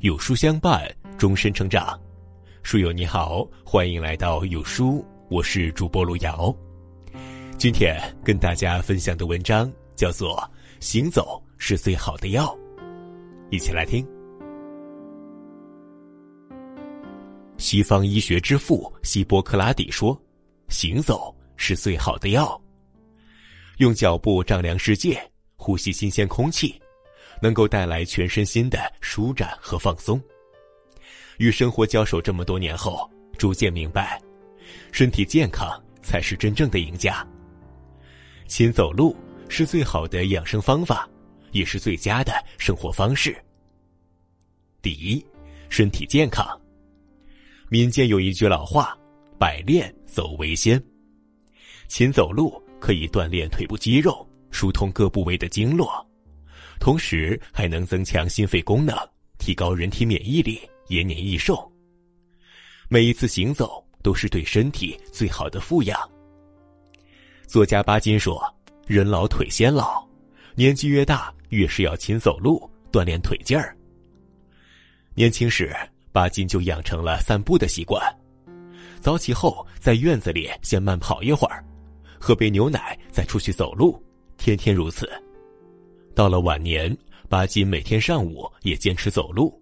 有书相伴，终身成长。书友你好，欢迎来到有书，我是主播路遥。今天跟大家分享的文章叫做《行走是最好的药》，一起来听。西方医学之父希波克拉底说：“行走是最好的药。用脚步丈量世界，呼吸新鲜空气。”能够带来全身心的舒展和放松。与生活交手这么多年后，逐渐明白，身体健康才是真正的赢家。勤走路是最好的养生方法，也是最佳的生活方式。第一，身体健康。民间有一句老话：“百练走为先。”勤走路可以锻炼腿部肌肉，疏通各部位的经络。同时还能增强心肺功能，提高人体免疫力，延年益寿。每一次行走都是对身体最好的富养。作家巴金说：“人老腿先老，年纪越大，越是要勤走路锻炼腿劲儿。”年轻时，巴金就养成了散步的习惯，早起后在院子里先慢跑一会儿，喝杯牛奶再出去走路，天天如此。到了晚年，巴金每天上午也坚持走路，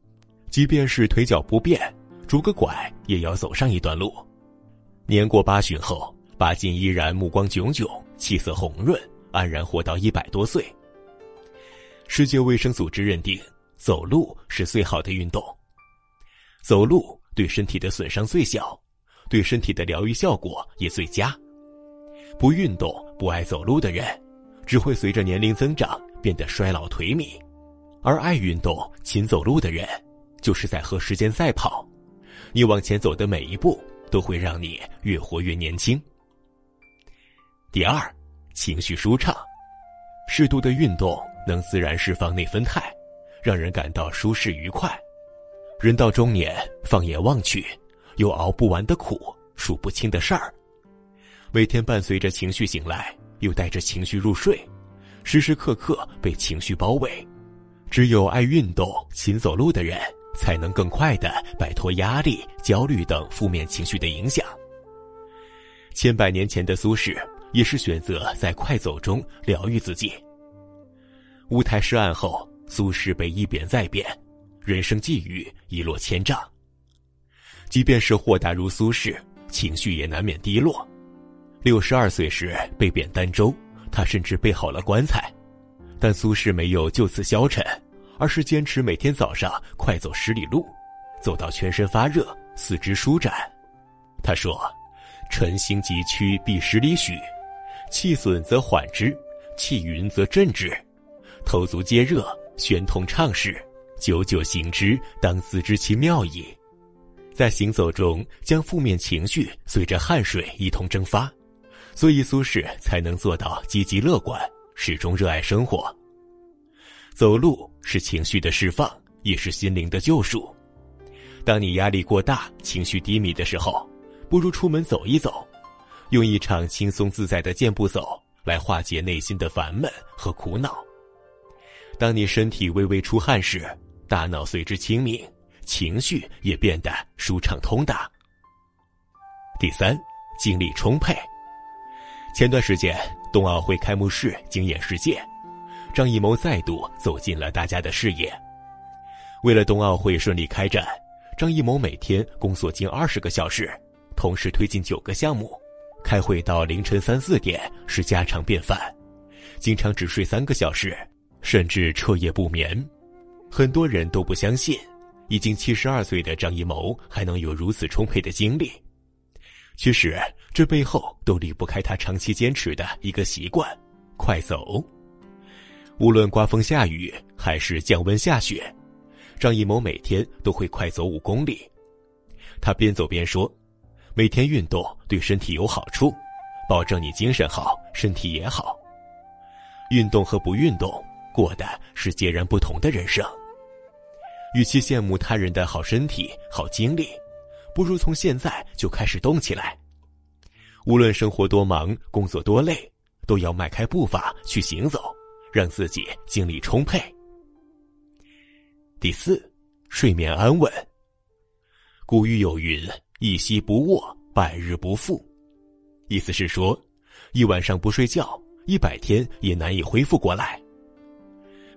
即便是腿脚不便，拄个拐也要走上一段路。年过八旬后，巴金依然目光炯炯，气色红润，安然活到一百多岁。世界卫生组织认定，走路是最好的运动。走路对身体的损伤最小，对身体的疗愈效果也最佳。不运动、不爱走路的人，只会随着年龄增长。变得衰老颓靡，而爱运动、勤走路的人，就是在和时间赛跑。你往前走的每一步，都会让你越活越年轻。第二，情绪舒畅，适度的运动能自然释放内啡肽，让人感到舒适愉快。人到中年，放眼望去，有熬不完的苦，数不清的事儿，每天伴随着情绪醒来，又带着情绪入睡。时时刻刻被情绪包围，只有爱运动、勤走路的人，才能更快的摆脱压力、焦虑等负面情绪的影响。千百年前的苏轼也是选择在快走中疗愈自己。乌台诗案后，苏轼被一贬再贬，人生际遇一落千丈。即便是豁达如苏轼，情绪也难免低落。六十二岁时被贬儋州。他甚至备好了棺材，但苏轼没有就此消沉，而是坚持每天早上快走十里路，走到全身发热、四肢舒展。他说：“晨行急趋必十里许，气损则缓之，气匀则振之。头足皆热，玄通畅适，久久行之，当自知其妙矣。”在行走中，将负面情绪随着汗水一同蒸发。所以，苏轼才能做到积极乐观，始终热爱生活。走路是情绪的释放，也是心灵的救赎。当你压力过大、情绪低迷的时候，不如出门走一走，用一场轻松自在的健步走来化解内心的烦闷和苦恼。当你身体微微出汗时，大脑随之清明，情绪也变得舒畅通达。第三，精力充沛。前段时间，冬奥会开幕式惊艳世界，张艺谋再度走进了大家的视野。为了冬奥会顺利开展，张艺谋每天工作近二十个小时，同时推进九个项目，开会到凌晨三四点是家常便饭，经常只睡三个小时，甚至彻夜不眠。很多人都不相信，已经七十二岁的张艺谋还能有如此充沛的精力。其实，这背后都离不开他长期坚持的一个习惯——快走。无论刮风下雨还是降温下雪，张艺谋每天都会快走五公里。他边走边说：“每天运动对身体有好处，保证你精神好，身体也好。运动和不运动，过的是截然不同的人生。与其羡慕他人的好身体、好精力。”不如从现在就开始动起来。无论生活多忙，工作多累，都要迈开步伐去行走，让自己精力充沛。第四，睡眠安稳。古语有云：“一夕不卧，百日不复。”意思是说，一晚上不睡觉，一百天也难以恢复过来。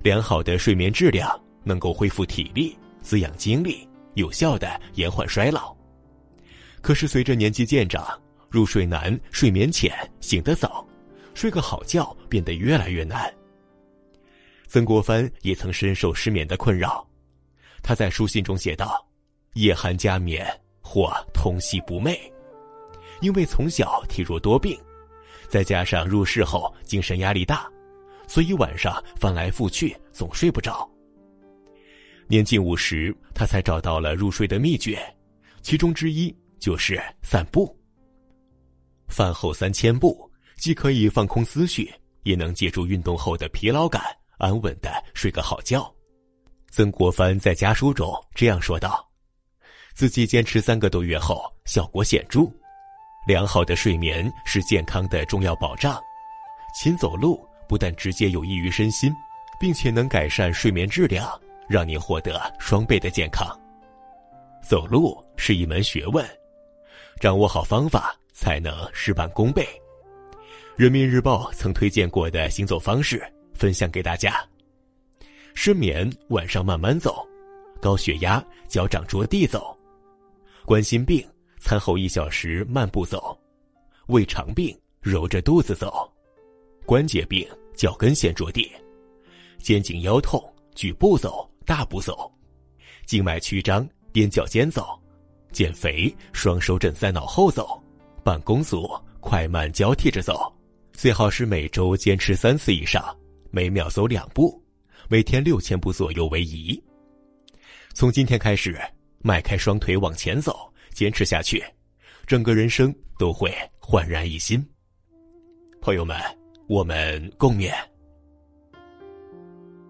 良好的睡眠质量能够恢复体力、滋养精力，有效的延缓衰老。可是随着年纪渐长，入睡难、睡眠浅、醒得早，睡个好觉变得越来越难。曾国藩也曾深受失眠的困扰，他在书信中写道：“夜寒加眠，或通夕不寐。因为从小体弱多病，再加上入世后精神压力大，所以晚上翻来覆去总睡不着。年近五十，他才找到了入睡的秘诀，其中之一就是散步。”饭后三千步，既可以放空思绪，也能借助运动后的疲劳感，安稳的睡个好觉。曾国藩在家书中这样说道：“自己坚持三个多月后，效果显著。良好的睡眠是健康的重要保障。勤走路不但直接有益于身心，并且能改善睡眠质量，让您获得双倍的健康。走路是一门学问，掌握好方法。”才能事半功倍。人民日报曾推荐过的行走方式，分享给大家：失眠晚上慢慢走，高血压脚掌着地走，冠心病餐后一小时慢步走，胃肠病揉着肚子走，关节病脚跟先着地，肩颈腰痛举步走大步走，静脉曲张踮脚尖走，减肥双手枕在脑后走。办公组快慢交替着走，最好是每周坚持三次以上，每秒走两步，每天六千步左右为宜。从今天开始，迈开双腿往前走，坚持下去，整个人生都会焕然一新。朋友们，我们共勉。